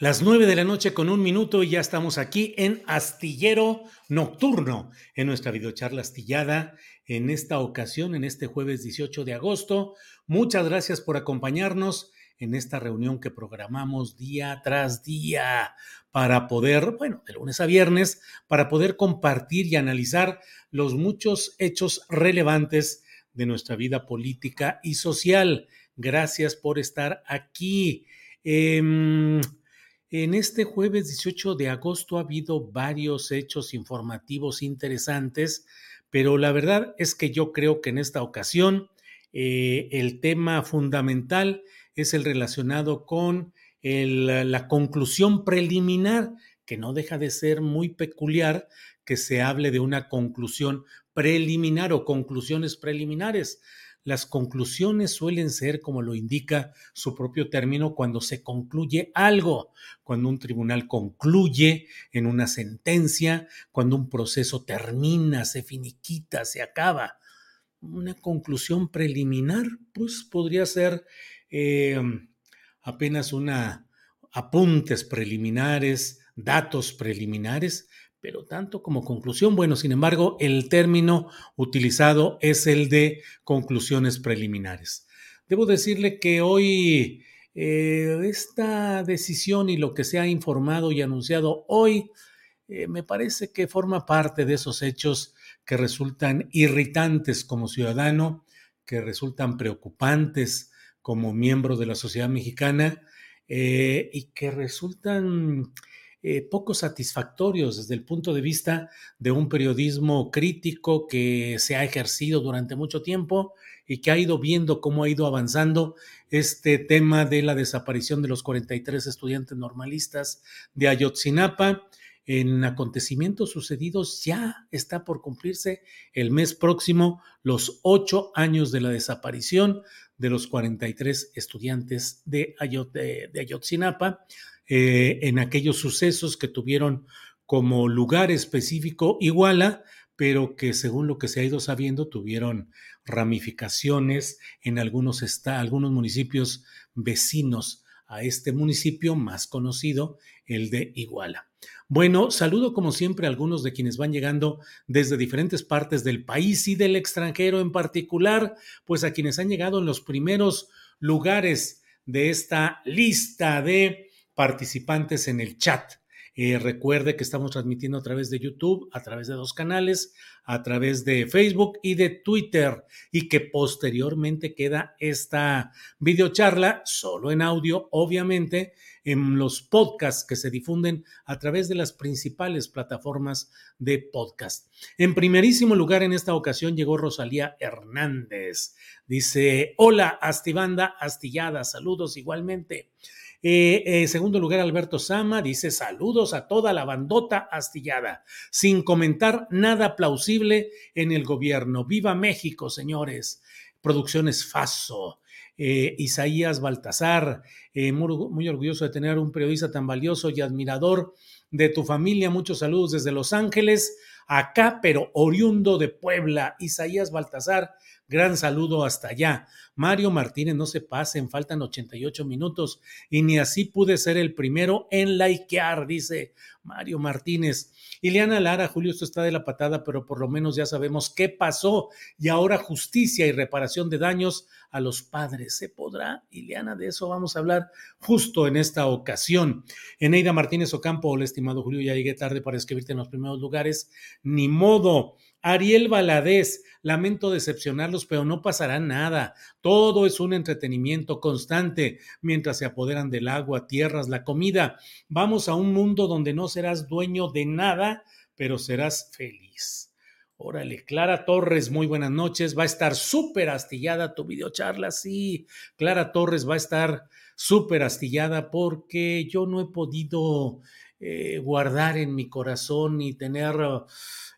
Las nueve de la noche con un minuto y ya estamos aquí en Astillero Nocturno, en nuestra videocharla astillada, en esta ocasión, en este jueves 18 de agosto. Muchas gracias por acompañarnos en esta reunión que programamos día tras día para poder, bueno, de lunes a viernes, para poder compartir y analizar los muchos hechos relevantes de nuestra vida política y social. Gracias por estar aquí. Em, en este jueves 18 de agosto ha habido varios hechos informativos interesantes, pero la verdad es que yo creo que en esta ocasión eh, el tema fundamental es el relacionado con la conclusión preliminar, que no deja de ser muy peculiar que se hable de una conclusión preliminar o conclusiones preliminares. Las conclusiones suelen ser, como lo indica su propio término, cuando se concluye algo, cuando un tribunal concluye en una sentencia, cuando un proceso termina, se finiquita, se acaba. Una conclusión preliminar, pues podría ser eh, apenas una apuntes preliminares, datos preliminares, pero tanto como conclusión. Bueno, sin embargo, el término utilizado es el de conclusiones preliminares. Debo decirle que hoy eh, esta decisión y lo que se ha informado y anunciado hoy eh, me parece que forma parte de esos hechos que resultan irritantes como ciudadano, que resultan preocupantes como miembro de la sociedad mexicana eh, y que resultan eh, poco satisfactorios desde el punto de vista de un periodismo crítico que se ha ejercido durante mucho tiempo y que ha ido viendo cómo ha ido avanzando este tema de la desaparición de los 43 estudiantes normalistas de Ayotzinapa. En acontecimientos sucedidos ya está por cumplirse el mes próximo los ocho años de la desaparición de los 43 estudiantes de, Ayot, de, de Ayotzinapa eh, en aquellos sucesos que tuvieron como lugar específico Iguala, pero que según lo que se ha ido sabiendo tuvieron ramificaciones en algunos, algunos municipios vecinos a este municipio más conocido, el de Iguala. Bueno, saludo como siempre a algunos de quienes van llegando desde diferentes partes del país y del extranjero en particular, pues a quienes han llegado en los primeros lugares de esta lista de participantes en el chat. Eh, recuerde que estamos transmitiendo a través de YouTube, a través de dos canales, a través de Facebook y de Twitter, y que posteriormente queda esta videocharla solo en audio, obviamente, en los podcasts que se difunden a través de las principales plataformas de podcast. En primerísimo lugar, en esta ocasión llegó Rosalía Hernández. Dice, hola, Astibanda Astillada, saludos igualmente. Eh, eh, segundo lugar, Alberto Sama dice saludos a toda la bandota astillada, sin comentar nada plausible en el gobierno. Viva México, señores. Producciones Faso. Eh, Isaías Baltasar, eh, muy, muy, orgulloso de tener un periodista tan valioso y admirador de tu familia. Muchos saludos desde Los Ángeles, acá, pero oriundo de Puebla. Isaías Baltasar, Gran saludo hasta allá. Mario Martínez, no se pasen, faltan 88 minutos y ni así pude ser el primero en likear, dice Mario Martínez. Ileana Lara, Julio, esto está de la patada, pero por lo menos ya sabemos qué pasó y ahora justicia y reparación de daños a los padres. ¿Se podrá? Ileana, de eso vamos a hablar justo en esta ocasión. Eneida Martínez Ocampo, hola estimado Julio, ya llegué tarde para escribirte en los primeros lugares. Ni modo. Ariel Valadez, lamento decepcionarlos, pero no pasará nada. Todo es un entretenimiento constante mientras se apoderan del agua, tierras, la comida. Vamos a un mundo donde no serás dueño de nada, pero serás feliz. Órale, Clara Torres, muy buenas noches. Va a estar súper astillada tu videocharla, sí. Clara Torres va a estar súper astillada porque yo no he podido eh, guardar en mi corazón y tener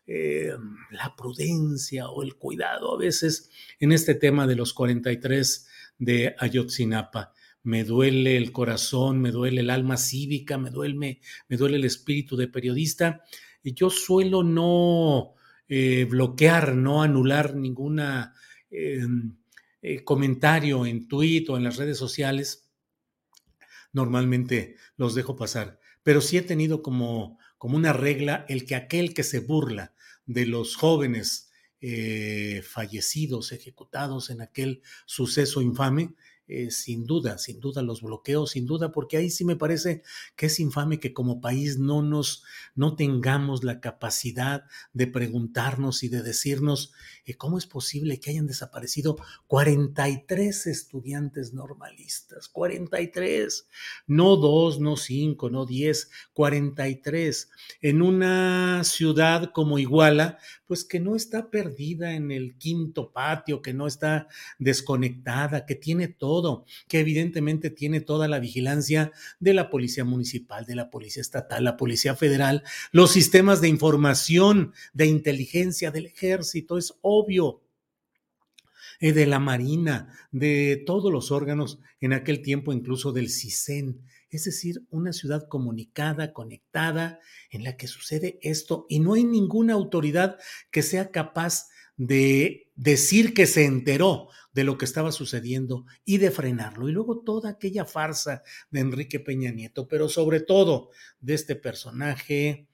eh, la prudencia o el cuidado a veces en este tema de los 43 de Ayotzinapa. Me duele el corazón, me duele el alma cívica, me duele, me duele el espíritu de periodista. Y yo suelo no eh, bloquear, no anular ninguna em, eh, comentario en Twitter o en las redes sociales. Normalmente los dejo pasar, pero sí he tenido como como una regla el que aquel que se burla de los jóvenes eh, fallecidos, ejecutados en aquel suceso infame, eh, sin duda, sin duda los bloqueos, sin duda, porque ahí sí me parece que es infame que como país no nos, no tengamos la capacidad de preguntarnos y de decirnos eh, cómo es posible que hayan desaparecido 43 estudiantes normalistas, 43, no dos, no cinco, no diez, 43, en una ciudad como Iguala, pues que no está perdida en el quinto patio, que no está desconectada, que tiene todo, que evidentemente tiene toda la vigilancia de la Policía Municipal, de la Policía Estatal, la Policía Federal, los sistemas de información, de inteligencia del ejército, es obvio eh, de la Marina, de todos los órganos, en aquel tiempo incluso del CISEN es decir, una ciudad comunicada, conectada, en la que sucede esto y no hay ninguna autoridad que sea capaz de decir que se enteró de lo que estaba sucediendo y de frenarlo. Y luego toda aquella farsa de Enrique Peña Nieto, pero sobre todo de este personaje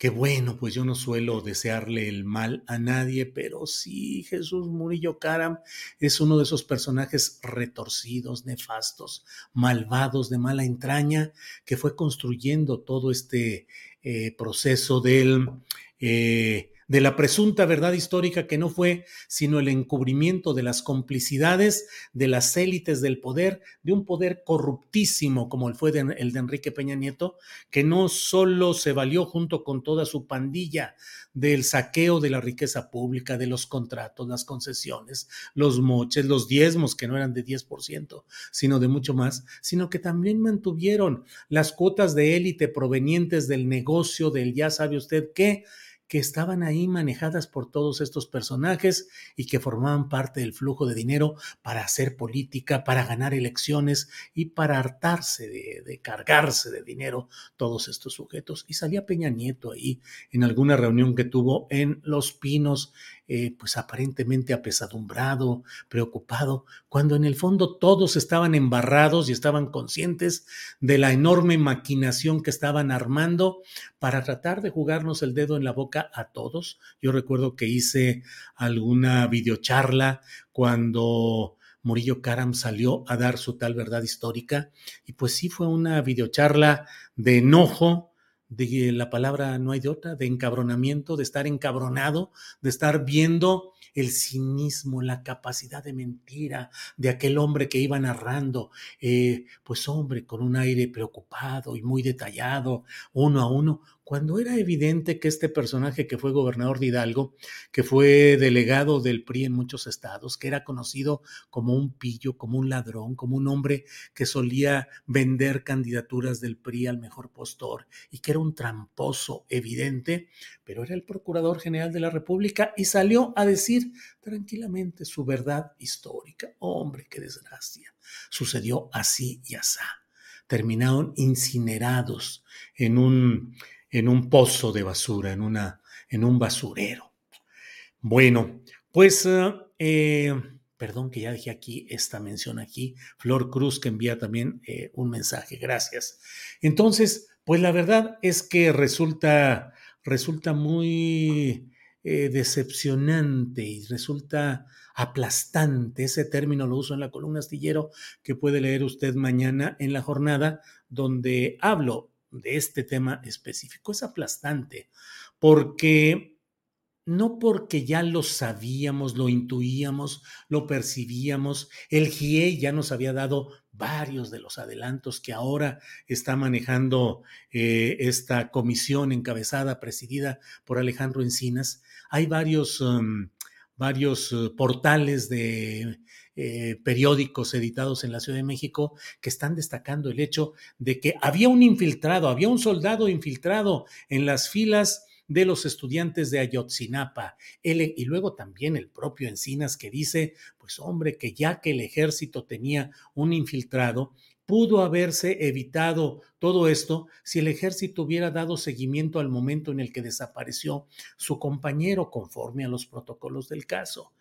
que bueno, pues yo no suelo desearle el mal a nadie, pero sí, Jesús Murillo Caram es uno de esos personajes retorcidos, nefastos, malvados, de mala entraña, que fue construyendo todo este eh, proceso del... Eh, de la presunta verdad histórica que no fue sino el encubrimiento de las complicidades de las élites del poder, de un poder corruptísimo como el fue el de Enrique Peña Nieto, que no solo se valió junto con toda su pandilla del saqueo de la riqueza pública, de los contratos, las concesiones, los moches, los diezmos, que no eran de 10%, sino de mucho más, sino que también mantuvieron las cuotas de élite provenientes del negocio del ya sabe usted qué, que estaban ahí manejadas por todos estos personajes y que formaban parte del flujo de dinero para hacer política, para ganar elecciones y para hartarse de, cargarse de dinero todos estos sujetos. Y salía Peña Nieto ahí en alguna reunión que tuvo en Los Pinos, eh, pues aparentemente apesadumbrado, preocupado, cuando en el fondo todos estaban embarrados y estaban conscientes de la enorme maquinación que estaban armando para tratar de jugarnos el dedo en la boca a todos. Yo recuerdo que hice alguna videocharla cuando Murillo Karam salió a dar su tal verdad histórica y pues sí fue una videocharla de enojo, de la palabra no hay de otra, de encabronamiento, de estar encabronado, de estar viendo el cinismo, la capacidad de mentira de aquel hombre que iba narrando, eh, pues hombre, con un aire preocupado y muy detallado, uno a uno, cuando era evidente que este personaje que fue gobernador de Hidalgo, que fue delegado del PRI en muchos estados, que era conocido como un pillo, como un ladrón, como un hombre que solía vender candidaturas del PRI al mejor postor y que era un tramposo evidente, pero era el procurador general de la República y salió a decir tranquilamente su verdad histórica. Hombre, qué desgracia. Sucedió así y así. Terminaron incinerados en un en un pozo de basura, en, una, en un basurero. Bueno, pues eh, eh, perdón que ya dejé aquí esta mención aquí, Flor Cruz que envía también eh, un mensaje, gracias. Entonces, pues la verdad es que resulta, resulta muy decepcionante y resulta aplastante. Ese término lo uso en la columna astillero que puede leer usted mañana en la jornada donde hablo de este tema específico. Es aplastante porque no porque ya lo sabíamos, lo intuíamos, lo percibíamos, el GIE ya nos había dado varios de los adelantos que ahora está manejando eh, esta comisión encabezada, presidida por Alejandro Encinas. Hay varios, um, varios uh, portales de eh, periódicos editados en la Ciudad de México que están destacando el hecho de que había un infiltrado, había un soldado infiltrado en las filas de los estudiantes de Ayotzinapa. y luego también el propio Encinas que dice, pues hombre, que ya que el ejército tenía un infiltrado, pudo haberse evitado todo esto si el ejército hubiera dado seguimiento al momento en el que desapareció su compañero conforme a los protocolos del caso.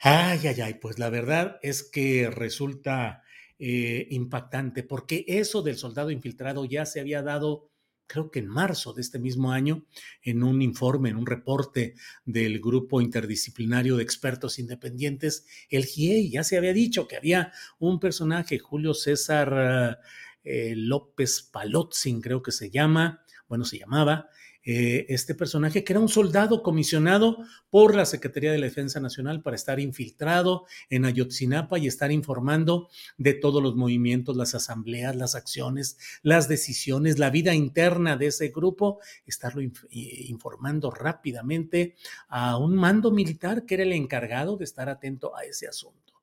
Ay, ay, ay, pues la verdad es que resulta eh, impactante porque eso del soldado infiltrado ya se había dado creo que en marzo de este mismo año, en un informe, en un reporte del grupo interdisciplinario de expertos independientes, el GIEI ya se había dicho que había un personaje, Julio César eh, López Palotzin, creo que se llama, bueno, se llamaba, eh, este personaje, que era un soldado comisionado por la Secretaría de la Defensa Nacional para estar infiltrado en Ayotzinapa y estar informando de todos los movimientos, las asambleas, las acciones, las decisiones, la vida interna de ese grupo, estarlo informando rápidamente a un mando militar que era el encargado de estar atento a ese asunto.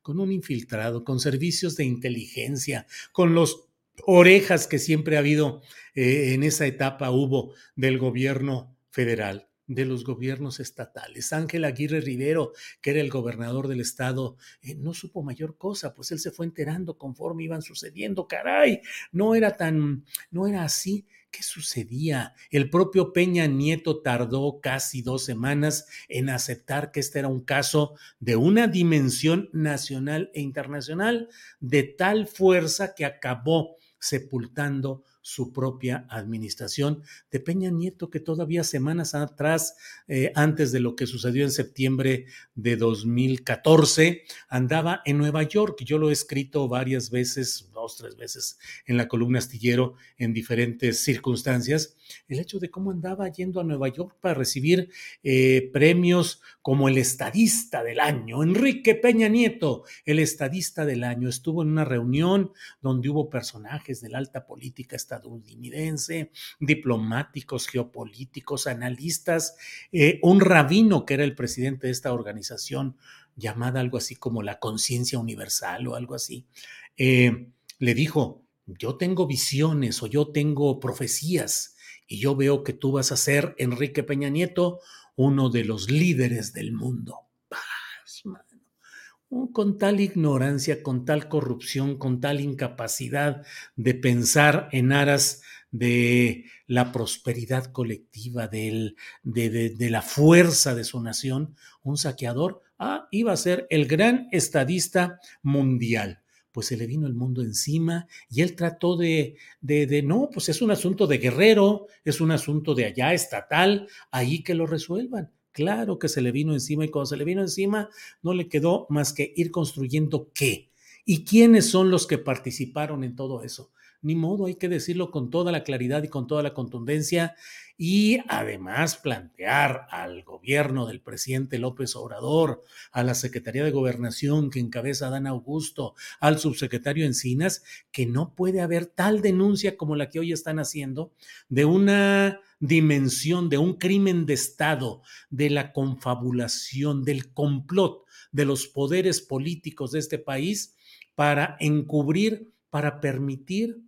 Con un infiltrado, con servicios de inteligencia, con los orejas que siempre ha habido eh, en esa etapa hubo del gobierno federal de los gobiernos estatales. Ángel Aguirre Rivero, que era el gobernador del estado, eh, no supo mayor cosa, pues él se fue enterando conforme iban sucediendo. Caray, no era tan, no era así. ¿Qué sucedía? El propio Peña Nieto tardó casi dos semanas en aceptar que este era un caso de una dimensión nacional e internacional de tal fuerza que acabó sepultando su propia administración de Peña Nieto, que todavía semanas atrás, eh, antes de lo que sucedió en septiembre de 2014, andaba en Nueva York. Yo lo he escrito varias veces, dos, tres veces en la columna astillero en diferentes circunstancias, el hecho de cómo andaba yendo a Nueva York para recibir eh, premios como el estadista del año. Enrique Peña Nieto, el estadista del año, estuvo en una reunión donde hubo personajes de la alta política estadounidense, diplomáticos, geopolíticos, analistas, eh, un rabino que era el presidente de esta organización llamada algo así como la conciencia universal o algo así, eh, le dijo, yo tengo visiones o yo tengo profecías y yo veo que tú vas a ser, Enrique Peña Nieto, uno de los líderes del mundo. Con tal ignorancia, con tal corrupción, con tal incapacidad de pensar en aras de la prosperidad colectiva, de, de, la fuerza de su nación, un saqueador, ah, iba a ser el gran estadista mundial pues se le vino el mundo encima y él trató de, de, de, no, pues es un asunto de guerrero, es un asunto de allá estatal, ahí que lo resuelvan. Claro que se le vino encima y cuando se le vino encima no le quedó más que ir construyendo qué. ¿Y quiénes son los que participaron en todo eso? Ni modo, hay que decirlo con toda la claridad y con toda la contundencia y además plantear al gobierno del presidente López Obrador, a la Secretaría de Gobernación que encabeza Dan Augusto, al subsecretario Encinas, que no puede haber tal denuncia como la que hoy están haciendo de una dimensión, de un crimen de Estado, de la confabulación, del complot de los poderes políticos de este país para encubrir, para permitir,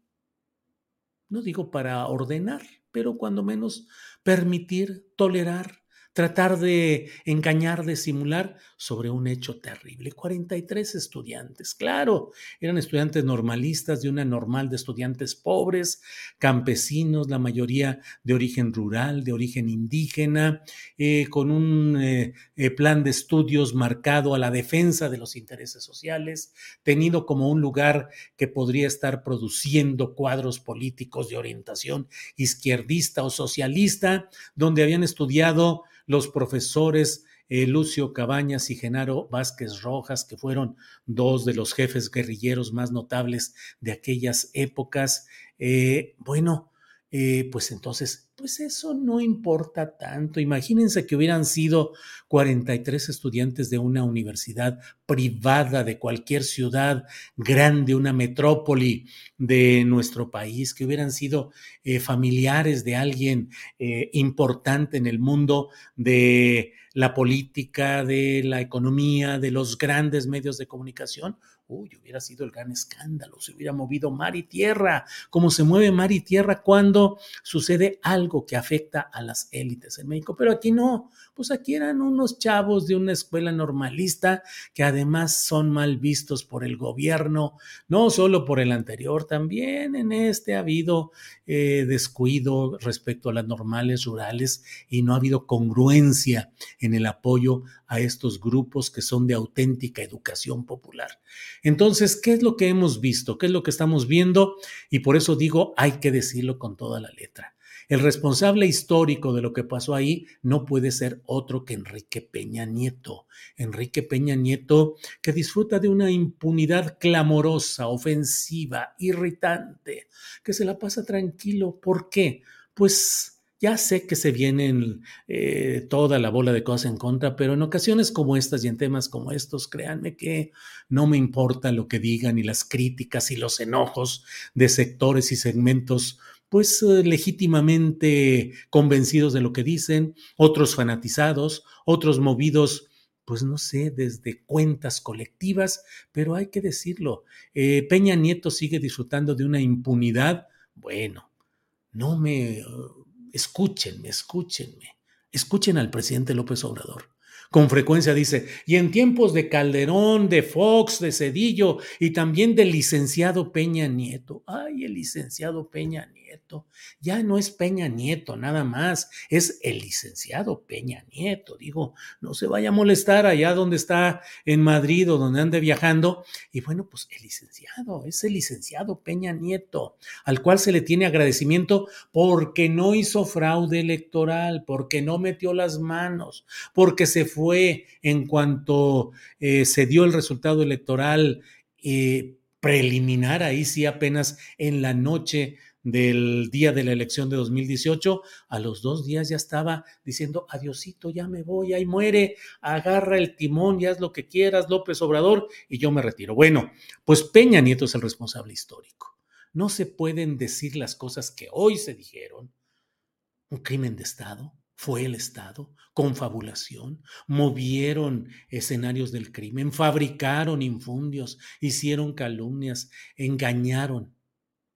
no digo para ordenar, pero cuando menos permitir, tolerar, tratar de engañar, de simular sobre un hecho terrible. 43 estudiantes, claro, eran estudiantes normalistas de una normal de estudiantes pobres, campesinos, la mayoría de origen rural, de origen indígena, eh, con un eh, eh, plan de estudios marcado a la defensa de los intereses sociales, tenido como un lugar que podría estar produciendo cuadros políticos de orientación izquierdista o socialista, donde habían estudiado los profesores eh, Lucio Cabañas y Genaro Vázquez Rojas, que fueron dos de los jefes guerrilleros más notables de aquellas épocas. Eh, bueno, eh, pues entonces, pues eso no importa tanto. Imagínense que hubieran sido 43 estudiantes de una universidad privada de cualquier ciudad grande, una metrópoli de nuestro país, que hubieran sido eh, familiares de alguien eh, importante en el mundo de la política, de la economía, de los grandes medios de comunicación, uy, hubiera sido el gran escándalo, se hubiera movido mar y tierra, como se mueve mar y tierra cuando sucede algo que afecta a las élites en México. Pero aquí no, pues aquí eran unos chavos de una escuela normalista que además son mal vistos por el gobierno, no solo por el anterior, también en este ha habido eh, descuido respecto a las normales rurales y no ha habido congruencia en el apoyo a estos grupos que son de auténtica educación popular. Entonces, ¿qué es lo que hemos visto? ¿Qué es lo que estamos viendo? Y por eso digo, hay que decirlo con toda la letra. El responsable histórico de lo que pasó ahí no puede ser otro que Enrique Peña Nieto. Enrique Peña Nieto que disfruta de una impunidad clamorosa, ofensiva, irritante, que se la pasa tranquilo. ¿Por qué? Pues ya sé que se vienen eh, toda la bola de cosas en contra, pero en ocasiones como estas y en temas como estos, créanme que no me importa lo que digan y las críticas y los enojos de sectores y segmentos pues eh, legítimamente convencidos de lo que dicen, otros fanatizados, otros movidos pues no sé, desde cuentas colectivas, pero hay que decirlo, eh, Peña Nieto sigue disfrutando de una impunidad, bueno, no me escúchenme, escúchenme, escuchen al presidente López Obrador. Con frecuencia dice, y en tiempos de Calderón, de Fox, de Cedillo y también del licenciado Peña Nieto. Ay, el licenciado Peña Nieto. Ya no es Peña Nieto, nada más. Es el licenciado Peña Nieto. Digo, no se vaya a molestar allá donde está en Madrid o donde ande viajando. Y bueno, pues el licenciado, es el licenciado Peña Nieto, al cual se le tiene agradecimiento porque no hizo fraude electoral, porque no metió las manos, porque se fue en cuanto eh, se dio el resultado electoral eh, preliminar, ahí sí apenas en la noche del día de la elección de 2018, a los dos días ya estaba diciendo, adiosito, ya me voy, ahí muere, agarra el timón y haz lo que quieras, López Obrador, y yo me retiro. Bueno, pues Peña Nieto es el responsable histórico. No se pueden decir las cosas que hoy se dijeron. Un crimen de Estado, fue el Estado, confabulación, movieron escenarios del crimen, fabricaron infundios, hicieron calumnias, engañaron.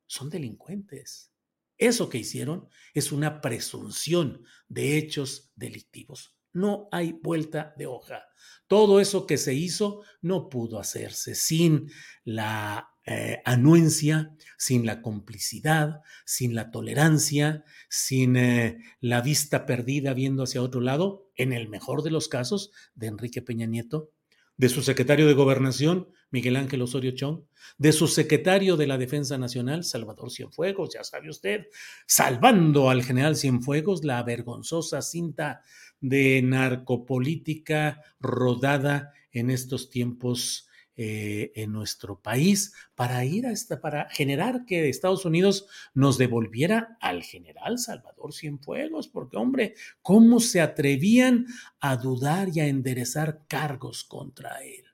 Son delincuentes. Eso que hicieron es una presunción de hechos delictivos. No hay vuelta de hoja. Todo eso que se hizo no pudo hacerse sin la eh, anuencia, sin la complicidad, sin la tolerancia, sin eh, la vista perdida viendo hacia otro lado, en el mejor de los casos, de Enrique Peña Nieto, de su secretario de Gobernación, Miguel Ángel Osorio Chong, de su secretario de la Defensa Nacional, Salvador Cienfuegos, ya sabe usted, salvando al general Cienfuegos la vergonzosa cinta de narcopolítica rodada en estos tiempos eh, en nuestro país para ir a esta, para generar que Estados Unidos nos devolviera al general Salvador Cienfuegos, porque hombre, ¿cómo se atrevían a dudar y a enderezar cargos contra él?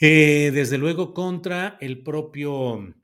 Eh, desde luego contra el propio,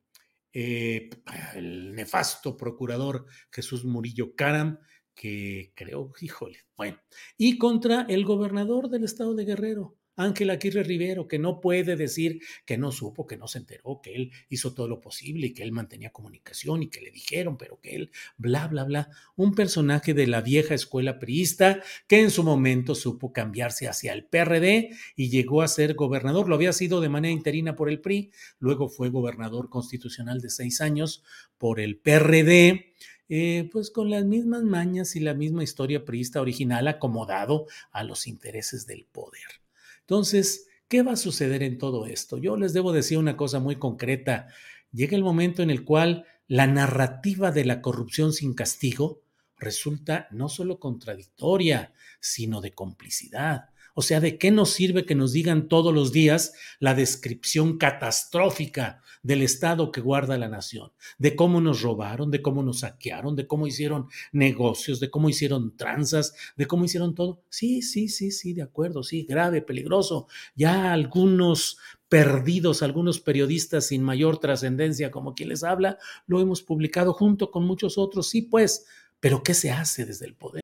eh, el nefasto procurador Jesús Murillo Caram, que creo, híjole, bueno, y contra el gobernador del estado de Guerrero, Ángel Aguirre Rivero, que no puede decir que no supo, que no se enteró, que él hizo todo lo posible y que él mantenía comunicación y que le dijeron, pero que él, bla, bla, bla. Un personaje de la vieja escuela priista que en su momento supo cambiarse hacia el PRD y llegó a ser gobernador. Lo había sido de manera interina por el PRI, luego fue gobernador constitucional de seis años por el PRD. Eh, pues con las mismas mañas y la misma historia priista original acomodado a los intereses del poder. Entonces, ¿qué va a suceder en todo esto? Yo les debo decir una cosa muy concreta. Llega el momento en el cual la narrativa de la corrupción sin castigo resulta no solo contradictoria, sino de complicidad. O sea, ¿de qué nos sirve que nos digan todos los días la descripción catastrófica del estado que guarda la nación? De cómo nos robaron, de cómo nos saquearon, de cómo hicieron negocios, de cómo hicieron tranzas, de cómo hicieron todo. Sí, sí, sí, sí, de acuerdo, sí, grave, peligroso. Ya algunos perdidos, algunos periodistas sin mayor trascendencia como quien les habla, lo hemos publicado junto con muchos otros, sí, pues, pero ¿qué se hace desde el poder?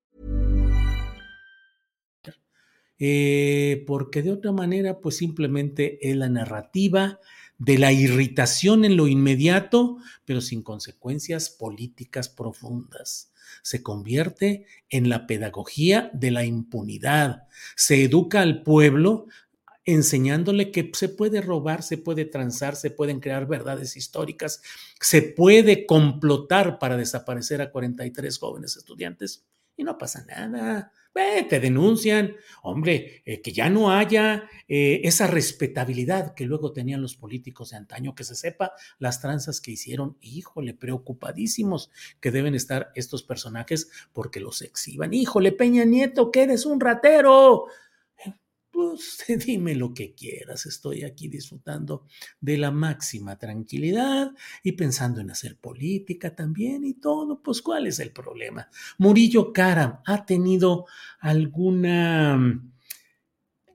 Eh, porque de otra manera, pues simplemente es la narrativa de la irritación en lo inmediato, pero sin consecuencias políticas profundas. Se convierte en la pedagogía de la impunidad. Se educa al pueblo enseñándole que se puede robar, se puede transar, se pueden crear verdades históricas, se puede complotar para desaparecer a 43 jóvenes estudiantes y no pasa nada te denuncian, hombre, eh, que ya no haya eh, esa respetabilidad que luego tenían los políticos de antaño, que se sepa las tranzas que hicieron, híjole, preocupadísimos que deben estar estos personajes porque los exhiban, híjole, Peña Nieto, que eres un ratero, dime lo que quieras, estoy aquí disfrutando de la máxima tranquilidad y pensando en hacer política también y todo, pues ¿cuál es el problema? Murillo Cara ha tenido alguna...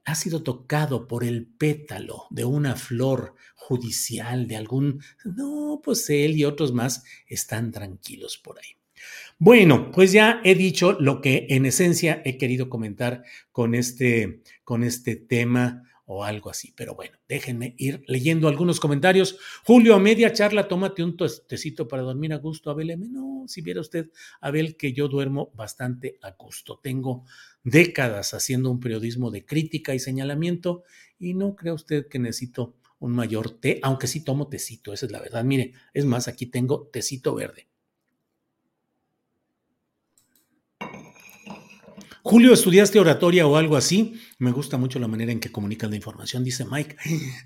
ha sido tocado por el pétalo de una flor judicial de algún... No, pues él y otros más están tranquilos por ahí. Bueno, pues ya he dicho lo que en esencia he querido comentar con este, con este tema o algo así. Pero bueno, déjenme ir leyendo algunos comentarios. Julio, a media charla, tómate un tecito para dormir a gusto, Abel M. No, si viera usted, Abel, que yo duermo bastante a gusto. Tengo décadas haciendo un periodismo de crítica y señalamiento y no cree usted que necesito un mayor té, aunque sí tomo tecito, esa es la verdad. Mire, es más, aquí tengo tecito verde. Julio, ¿estudiaste oratoria o algo así? Me gusta mucho la manera en que comunicas la información, dice Mike.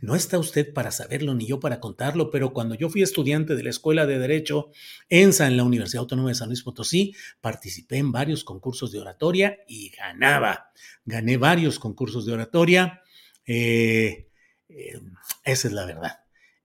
No está usted para saberlo ni yo para contarlo, pero cuando yo fui estudiante de la Escuela de Derecho ENSA en la Universidad Autónoma de San Luis Potosí, participé en varios concursos de oratoria y ganaba. Gané varios concursos de oratoria. Eh, eh, esa es la verdad.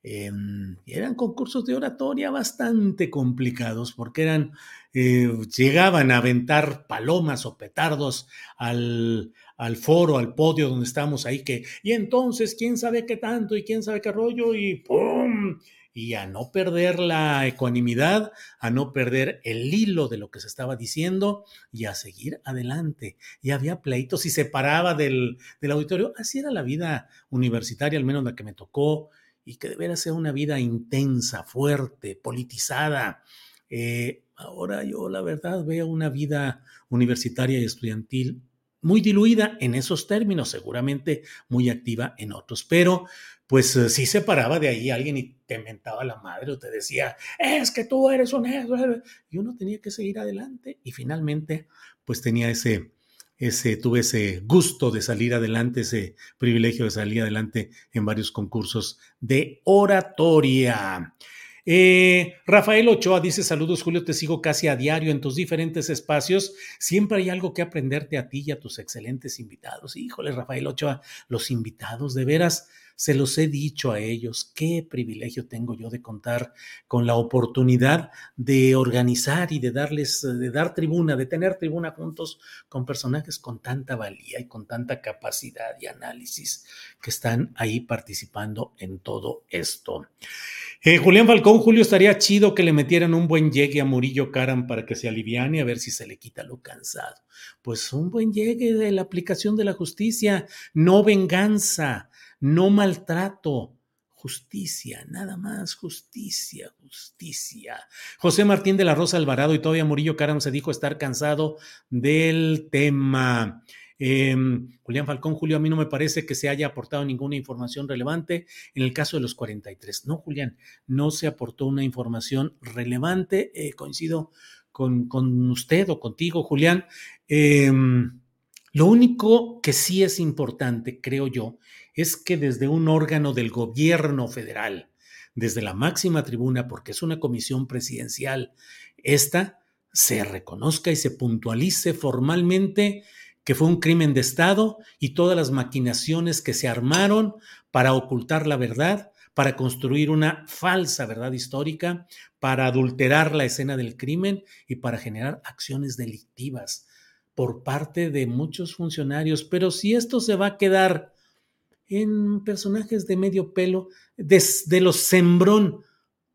Em, eran concursos de oratoria bastante complicados porque eran, eh, llegaban a aventar palomas o petardos al, al foro, al podio donde estábamos ahí, que, y entonces, quién sabe qué tanto y quién sabe qué rollo, y ¡pum! Y a no perder la ecuanimidad, a no perder el hilo de lo que se estaba diciendo y a seguir adelante. Y había pleitos y se paraba del, del auditorio. Así era la vida universitaria, al menos la que me tocó y que debería ser una vida intensa, fuerte, politizada. Eh, ahora yo la verdad veo una vida universitaria y estudiantil muy diluida en esos términos, seguramente muy activa en otros, pero pues eh, sí se paraba de ahí alguien y te mentaba la madre o te decía, es que tú eres un... Y uno tenía que seguir adelante y finalmente pues tenía ese, ese, tuve ese gusto de salir adelante, ese privilegio de salir adelante en varios concursos de oratoria. Eh, Rafael Ochoa dice: Saludos, Julio, te sigo casi a diario en tus diferentes espacios. Siempre hay algo que aprenderte a ti y a tus excelentes invitados. Híjole, Rafael Ochoa, los invitados, de veras se los he dicho a ellos, qué privilegio tengo yo de contar con la oportunidad de organizar y de darles, de dar tribuna, de tener tribuna juntos con personajes con tanta valía y con tanta capacidad y análisis que están ahí participando en todo esto. Eh, Julián Falcón, Julio, estaría chido que le metieran un buen llegue a Murillo Caram para que se aliviane a ver si se le quita lo cansado. Pues un buen llegue de la aplicación de la justicia, no venganza no maltrato, justicia, nada más, justicia, justicia. José Martín de la Rosa Alvarado y todavía Murillo Caram se dijo estar cansado del tema. Em, Julián Falcón, Julio, a mí no me parece que se haya aportado ninguna información relevante en el caso de los 43. No, Julián, no se aportó una información relevante. Eh, coincido con, con, usted o contigo, Julián. Em, lo único que sí es importante, creo yo, es que desde un órgano del gobierno federal, desde la máxima tribuna, porque es una comisión presidencial, esta se reconozca y se puntualice formalmente que fue un crimen de Estado y todas las maquinaciones que se armaron para ocultar la verdad, para construir una falsa verdad histórica, para adulterar la escena del crimen y para generar acciones delictivas por parte de muchos funcionarios. Pero si esto se va a quedar en personajes de medio pelo, desde los sembrón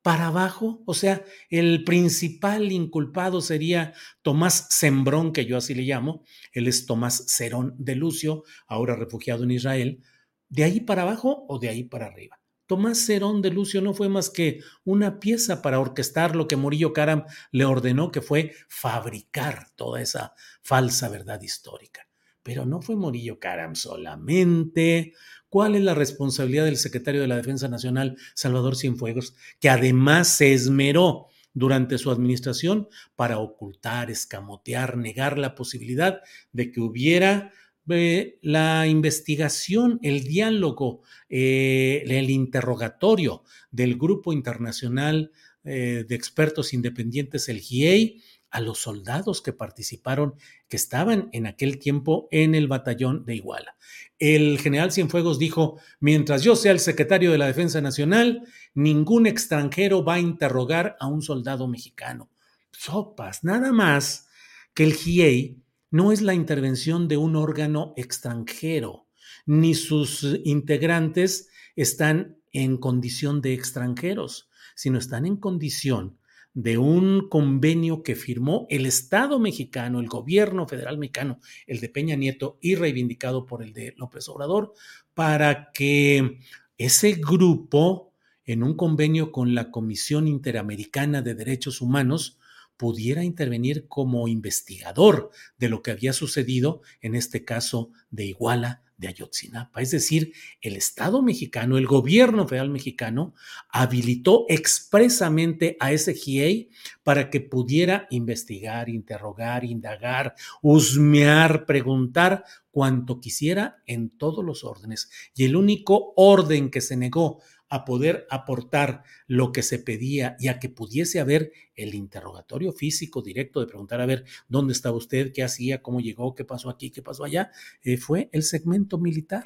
para abajo, o sea, el principal inculpado sería Tomás Sembrón, que yo así le llamo, él es Tomás Cerón de Lucio, ahora refugiado en Israel, de ahí para abajo o de ahí para arriba. Tomás Cerón de Lucio no fue más que una pieza para orquestar lo que Murillo Caram le ordenó, que fue fabricar toda esa falsa verdad histórica. Pero no fue Murillo Caram solamente, ¿Cuál es la responsabilidad del secretario de la Defensa Nacional, Salvador Cienfuegos, que además se esmeró durante su administración para ocultar, escamotear, negar la posibilidad de que hubiera eh, la investigación, el diálogo, eh, el interrogatorio del Grupo Internacional eh, de Expertos Independientes, el GIEI, a los soldados que participaron, que estaban en aquel tiempo en el batallón de Iguala. El general Cienfuegos dijo, mientras yo sea el secretario de la Defensa Nacional, ningún extranjero va a interrogar a un soldado mexicano. Sopas, nada más que el GIEI no es la intervención de un órgano extranjero, ni sus integrantes están en condición de extranjeros, sino están en condición de un convenio que firmó el Estado mexicano, el gobierno federal mexicano, el de Peña Nieto y reivindicado por el de López Obrador, para que ese grupo, en un convenio con la Comisión Interamericana de Derechos Humanos, pudiera intervenir como investigador de lo que había sucedido, en este caso de Iguala, de Ayotzinapa. Es decir, el Estado mexicano, el gobierno federal mexicano, habilitó expresamente a ese GIEI para que pudiera investigar, interrogar, indagar, husmear, preguntar cuanto quisiera en todos los órdenes. Y el único orden que se negó a poder aportar lo que se pedía y a que pudiese haber el interrogatorio físico directo de preguntar a ver dónde estaba usted, qué hacía, cómo llegó, qué pasó aquí, qué pasó allá, eh, fue el segmento militar.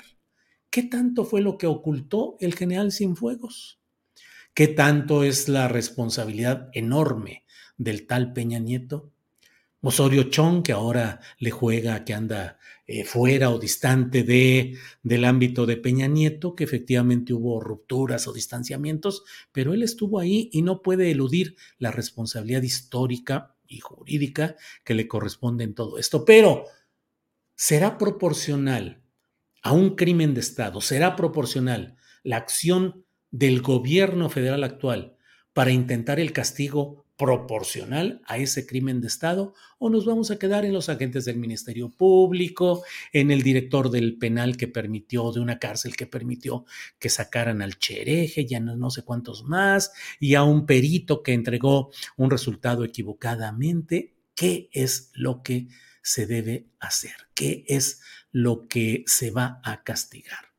¿Qué tanto fue lo que ocultó el general Cienfuegos? ¿Qué tanto es la responsabilidad enorme del tal Peña Nieto? Osorio Chong, que ahora le juega, que anda eh, fuera o distante de, del ámbito de Peña Nieto, que efectivamente hubo rupturas o distanciamientos, pero él estuvo ahí y no puede eludir la responsabilidad histórica y jurídica que le corresponde en todo esto. Pero será proporcional a un crimen de Estado, será proporcional la acción del gobierno federal actual para intentar el castigo proporcional a ese crimen de Estado o nos vamos a quedar en los agentes del Ministerio Público, en el director del penal que permitió, de una cárcel que permitió que sacaran al chereje, ya no, no sé cuántos más, y a un perito que entregó un resultado equivocadamente. ¿Qué es lo que se debe hacer? ¿Qué es lo que se va a castigar?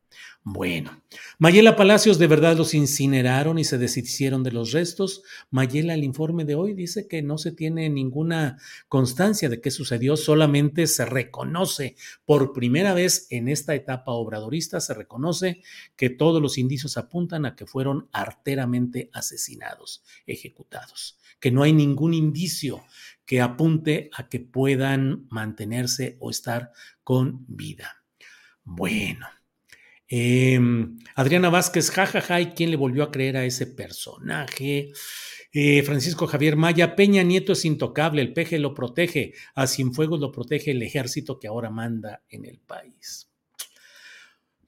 Bueno, Mayela Palacios de verdad los incineraron y se deshicieron de los restos. Mayela, el informe de hoy dice que no se tiene ninguna constancia de qué sucedió, solamente se reconoce por primera vez en esta etapa obradorista, se reconoce que todos los indicios apuntan a que fueron arteramente asesinados, ejecutados, que no hay ningún indicio que apunte a que puedan mantenerse o estar con vida. Bueno. Em, Adriana Vázquez, jajaja, ¿y quién le volvió a creer a ese personaje? Eh, Francisco Javier Maya, Peña Nieto es intocable, el peje lo protege, a Cienfuegos lo protege el ejército que ahora manda en el país.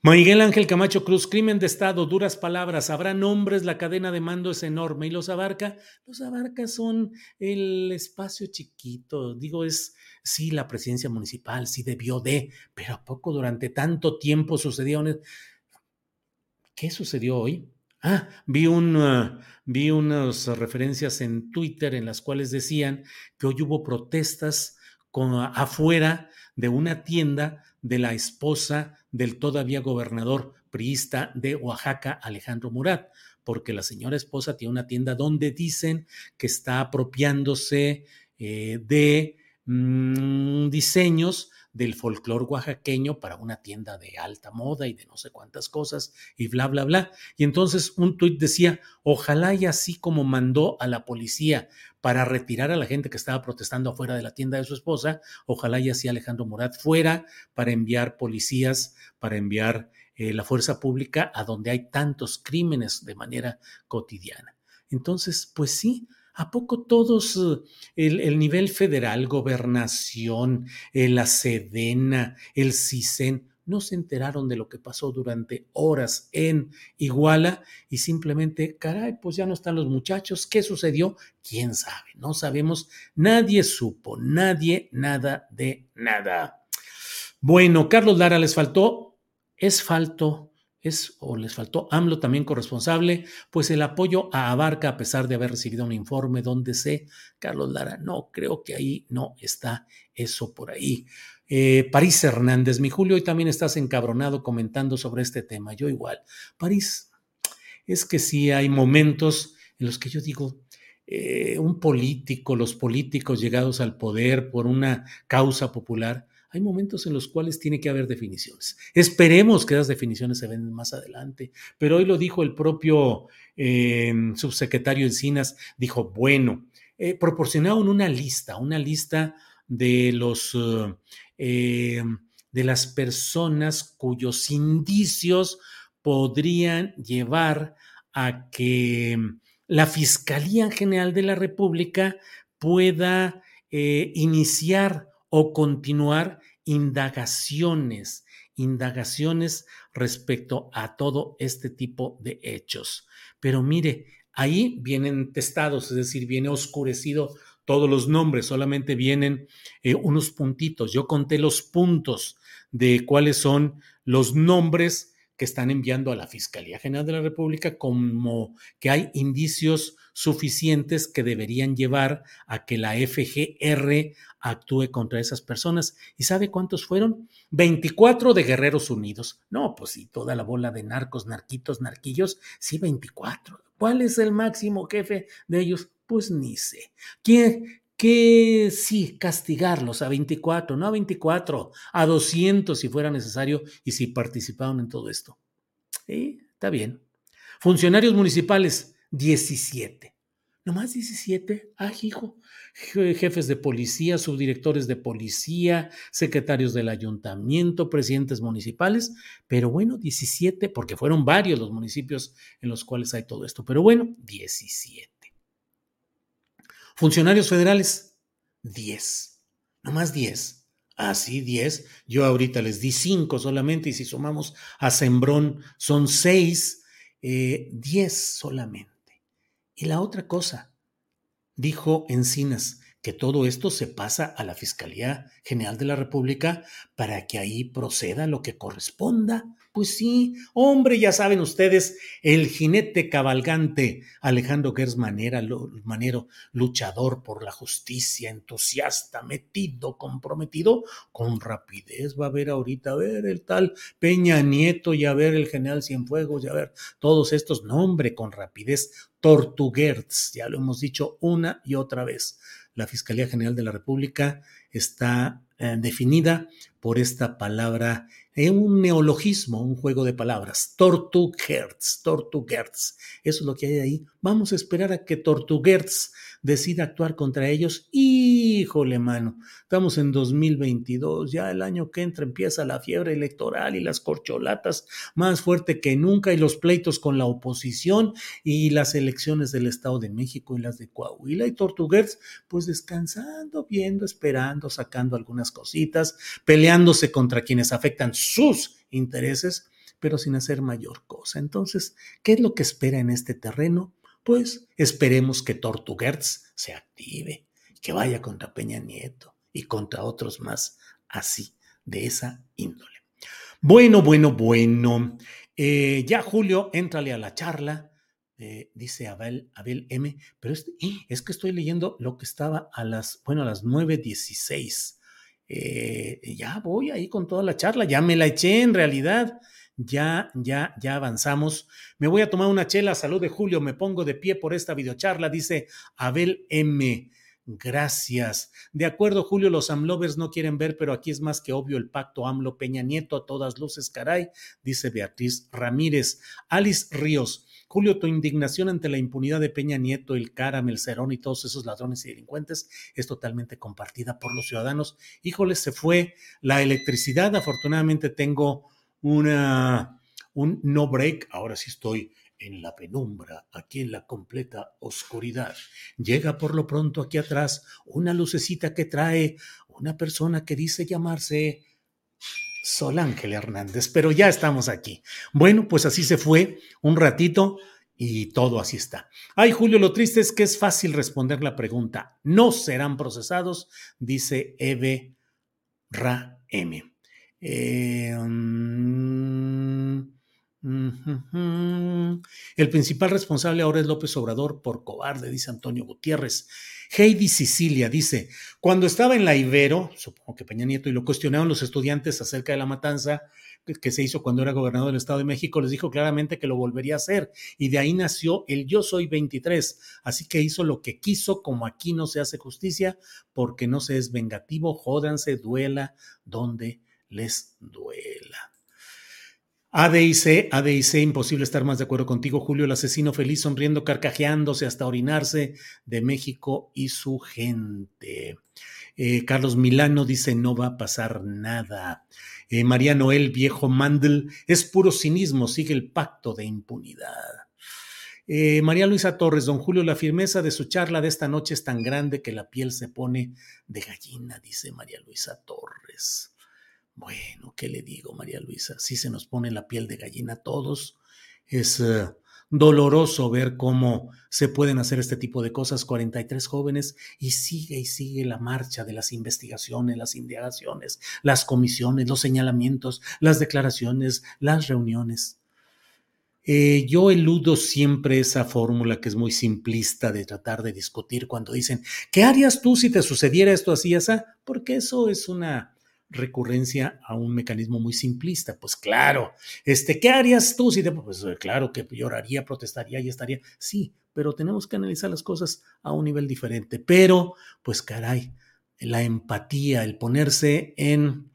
Miguel Ángel Camacho Cruz, crimen de Estado, duras palabras, habrá nombres, la cadena de mando es enorme y los abarca, los abarca son el espacio chiquito, digo, es, sí, la presidencia municipal, sí debió de, pero ¿a poco durante tanto tiempo sucedió? ¿Qué sucedió hoy? Ah, vi, un, uh, vi unas referencias en Twitter en las cuales decían que hoy hubo protestas afuera de una tienda de la esposa del todavía gobernador priista de Oaxaca, Alejandro Murat, porque la señora esposa tiene una tienda donde dicen que está apropiándose eh, de mm, diseños del folclor oaxaqueño para una tienda de alta moda y de no sé cuántas cosas y bla, bla, bla. Y entonces un tuit decía, ojalá y así como mandó a la policía para retirar a la gente que estaba protestando afuera de la tienda de su esposa, ojalá y así Alejandro Murat fuera para enviar policías, para enviar eh, la fuerza pública a donde hay tantos crímenes de manera cotidiana. Entonces, pues sí, ¿A poco todos, eh, el, nivel federal, gobernación, la Sedena, el CISEN, no se enteraron de lo que pasó durante horas en Iguala y simplemente, caray, pues ya no están los muchachos, ¿qué sucedió? ¿Quién sabe? No sabemos, nadie supo, nadie, nada de nada. Bueno, Carlos Lara, les faltó, es falto es o les faltó AMLO también corresponsable, pues el apoyo a Abarca a pesar de haber recibido un informe donde se, Carlos Lara, no, creo que ahí no está eso por ahí. Eh, París Hernández, mi Julio, hoy también estás encabronado comentando sobre este tema, yo igual. París, es que sí hay momentos en los que yo digo, eh, un político, los políticos llegados al poder por una causa popular, hay momentos en los cuales tiene que haber definiciones. Esperemos que esas definiciones se ven más adelante, pero hoy lo dijo el propio eh, subsecretario Encinas, dijo, bueno, eh, proporcionaron una lista, una lista de los... Eh, de las personas cuyos indicios podrían llevar a que la Fiscalía General de la República pueda iniciar o continuar indagaciones, indagaciones respecto a todo este tipo de hechos. Pero mire, ahí vienen testados, es decir, viene oscurecido todos los nombres, solamente vienen eh, unos puntitos. Yo conté los puntos de cuáles son los nombres que están enviando a la Fiscalía General de la República como que hay indicios suficientes que deberían llevar a que la FGR actúe contra esas personas. ¿Y sabe cuántos fueron? 24 de Guerreros Unidos. No, pues sí, toda la bola de narcos, narquitos, narquillos, sí, 24. ¿Cuál es el máximo jefe de ellos? Pues ni sé. ¿Quién? Que sí, castigarlos a 24, no a 24, a 200 si fuera necesario y si participaron en todo esto. Sí, está bien. Funcionarios municipales, 17. ¿Nomás 17? Ah, hijo. Jefes de policía, subdirectores de policía, secretarios del ayuntamiento, presidentes municipales, pero bueno, 17, porque fueron varios los municipios en los cuales hay todo esto, pero bueno, 17. Funcionarios federales, 10. Nomás 10. Ah, sí, 10. Yo ahorita les di 5 solamente y si sumamos a Sembrón son 6, 10 eh, solamente. Y la otra cosa, dijo Encinas que todo esto se pasa a la Fiscalía General de la República para que ahí proceda lo que corresponda. Pues sí, hombre, ya saben ustedes, el jinete cabalgante Alejandro Gers Manero, luchador por la justicia, entusiasta, metido, comprometido, con rapidez va a ver ahorita, a ver el tal Peña Nieto y a ver el general Cienfuegos y a ver todos estos, nombre con rapidez, Tortuguerts, ya lo hemos dicho una y otra vez. La Fiscalía General de la República está eh, definida por esta palabra un neologismo, un juego de palabras. Tortuguerz, Tortuguerz. Eso es lo que hay ahí. Vamos a esperar a que Tortuguerz decida actuar contra ellos. Híjole, mano. Estamos en 2022. Ya el año que entra empieza la fiebre electoral y las corcholatas más fuerte que nunca y los pleitos con la oposición y las elecciones del Estado de México y las de Coahuila y Tortuguerz, pues descansando, viendo, esperando, sacando algunas cositas, peleándose contra quienes afectan sus intereses, pero sin hacer mayor cosa. Entonces, ¿qué es lo que espera en este terreno? Pues esperemos que Tortuguerz se active, que vaya contra Peña Nieto y contra otros más así, de esa índole. Bueno, bueno, bueno. Eh, ya Julio, éntrale a la charla, eh, dice Abel, Abel M, pero es, es, que estoy leyendo lo que estaba a las, bueno, a las 9.16 eh, ya voy ahí con toda la charla, ya me la eché en realidad, ya, ya, ya avanzamos. Me voy a tomar una chela, salud de Julio, me pongo de pie por esta videocharla, dice Abel M. Gracias. De acuerdo, Julio, los AMLovers no quieren ver, pero aquí es más que obvio el pacto AMLO Peña Nieto a todas luces, caray, dice Beatriz Ramírez. Alice Ríos. Julio, tu indignación ante la impunidad de Peña Nieto, el Caram, el Cerón y todos esos ladrones y delincuentes es totalmente compartida por los ciudadanos. Híjole, se fue la electricidad. Afortunadamente tengo una, un no break. Ahora sí estoy en la penumbra, aquí en la completa oscuridad. Llega por lo pronto aquí atrás una lucecita que trae una persona que dice llamarse Sol Ángel Hernández, pero ya estamos aquí. Bueno, pues así se fue un ratito y todo así está. Ay, Julio, lo triste es que es fácil responder la pregunta. No serán procesados, dice Eve Ra M. Eh, mm, el principal responsable ahora es López Obrador por cobarde, dice Antonio Gutiérrez. Heidi Sicilia dice, cuando estaba en la Ibero, supongo que Peña Nieto, y lo cuestionaron los estudiantes acerca de la matanza que se hizo cuando era gobernador del Estado de México, les dijo claramente que lo volvería a hacer. Y de ahí nació el Yo Soy 23. Así que hizo lo que quiso, como aquí no se hace justicia, porque no se es vengativo, jódanse, duela donde les duela. ADIC, ADIC, imposible estar más de acuerdo contigo, Julio, el asesino feliz sonriendo, carcajeándose hasta orinarse de México y su gente. Eh, Carlos Milano dice, no va a pasar nada. Eh, María Noel, viejo Mandel, es puro cinismo, sigue el pacto de impunidad. Eh, María Luisa Torres, don Julio, la firmeza de su charla de esta noche es tan grande que la piel se pone de gallina, dice María Luisa Torres. Bueno, ¿qué le digo, María Luisa? Si se nos pone la piel de gallina a todos. Es eh, doloroso ver cómo se pueden hacer este tipo de cosas 43 jóvenes y sigue y sigue la marcha de las investigaciones, las indagaciones, las comisiones, los señalamientos, las declaraciones, las reuniones. Eh, yo eludo siempre esa fórmula que es muy simplista de tratar de discutir cuando dicen, ¿qué harías tú si te sucediera esto así, esa? Porque eso es una recurrencia a un mecanismo muy simplista. Pues claro, este, ¿qué harías tú si te... Pues eh, claro que lloraría, protestaría y estaría. Sí, pero tenemos que analizar las cosas a un nivel diferente. Pero, pues caray, la empatía, el ponerse en,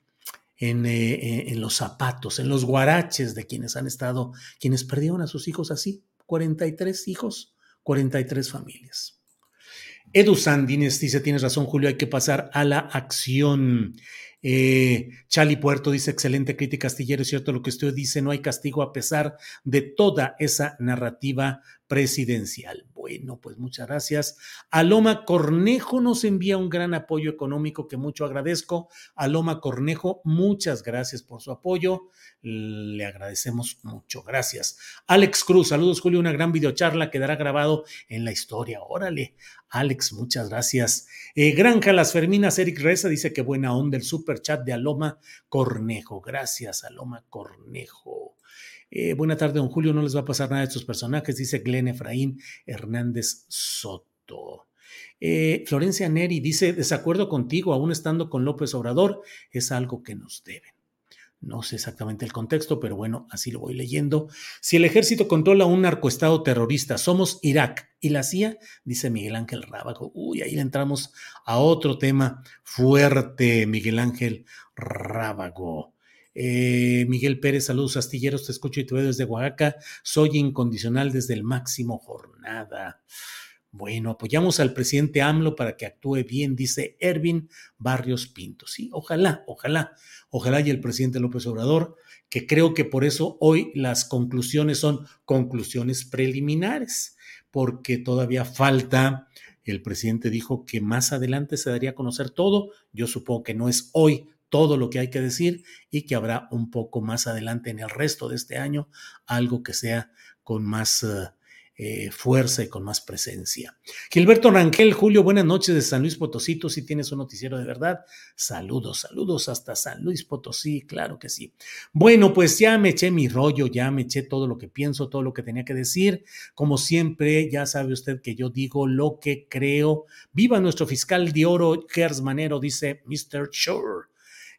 en, eh, en los zapatos, en los guaraches de quienes han estado, quienes perdieron a sus hijos así, 43 hijos, 43 familias. Edu Sandines dice, tienes razón Julio, hay que pasar a la acción. Eh, Chali Puerto dice, excelente crítica astillero, es cierto lo que usted dice, no hay castigo a pesar de toda esa narrativa presidencial. Bueno, pues muchas gracias. Aloma Cornejo nos envía un gran apoyo económico que mucho agradezco. Aloma Cornejo, muchas gracias por su apoyo. Le agradecemos mucho. Gracias. Alex Cruz, saludos Julio, una gran videocharla quedará grabado en la historia. Órale. Alex, muchas gracias. Eh, Granja Las Ferminas, Eric Reza dice que buena onda el super chat de Aloma Cornejo. Gracias, Aloma Cornejo. Eh, buena tarde, don Julio. No les va a pasar nada de estos personajes, dice Glenn Efraín Hernández Soto. Eh, Florencia Neri dice: Desacuerdo contigo, aún estando con López Obrador, es algo que nos deben. No sé exactamente el contexto, pero bueno, así lo voy leyendo. Si el ejército controla un narcoestado terrorista, somos Irak y la CIA, dice Miguel Ángel Rábago. Uy, ahí entramos a otro tema fuerte, Miguel Ángel Rábago. Eh, Miguel Pérez, saludos astilleros, te escucho y te veo desde Oaxaca. Soy incondicional desde el máximo jornada. Bueno, apoyamos al presidente AMLO para que actúe bien, dice Ervin Barrios Pinto. Sí, ojalá, ojalá, ojalá y el presidente López Obrador, que creo que por eso hoy las conclusiones son conclusiones preliminares, porque todavía falta, el presidente dijo que más adelante se daría a conocer todo, yo supongo que no es hoy todo lo que hay que decir y que habrá un poco más adelante en el resto de este año algo que sea con más... Uh, eh, fuerza y con más presencia. Gilberto Rangel, Julio, buenas noches de San Luis Potosí. Sí tienes un noticiero de verdad. Saludos, saludos hasta San Luis Potosí, claro que sí. Bueno, pues ya me eché mi rollo, ya me eché todo lo que pienso, todo lo que tenía que decir. Como siempre, ya sabe usted que yo digo lo que creo. Viva nuestro fiscal de oro, Gers Manero, dice Mr. Sure.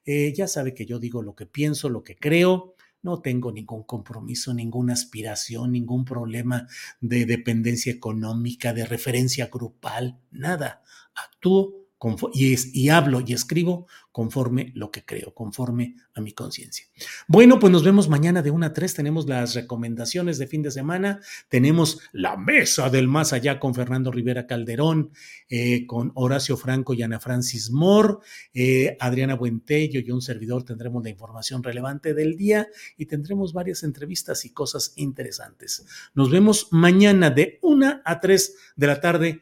Eh, ya sabe que yo digo lo que pienso, lo que creo no tengo ningún compromiso, ninguna aspiración, ningún problema de dependencia económica, de referencia grupal, nada. Actúo y, hablo y escribo conforme lo que creo, conforme a mi conciencia. Bueno, pues nos vemos mañana de 1 a 3. Tenemos las recomendaciones de fin de semana. Tenemos la mesa del más allá con Fernando Rivera Calderón, eh, con Horacio Franco y Ana Francis Moore, eh, Adriana Buentello y un servidor tendremos la información relevante del día y tendremos varias entrevistas y cosas interesantes. Nos vemos mañana de 1 a 3 de la tarde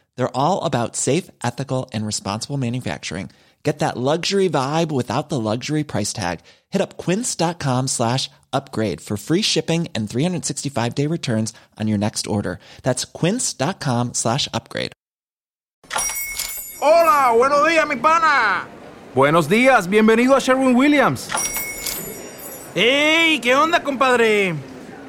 They're all about safe, ethical, and responsible manufacturing. Get that luxury vibe without the luxury price tag. Hit up quince.com slash upgrade for free shipping and 365 day returns on your next order. That's quince.com slash upgrade. Hola, buenos días, mi pana. Buenos días, bienvenido a Sherwin Williams. ¡Ey! ¿Qué onda, compadre?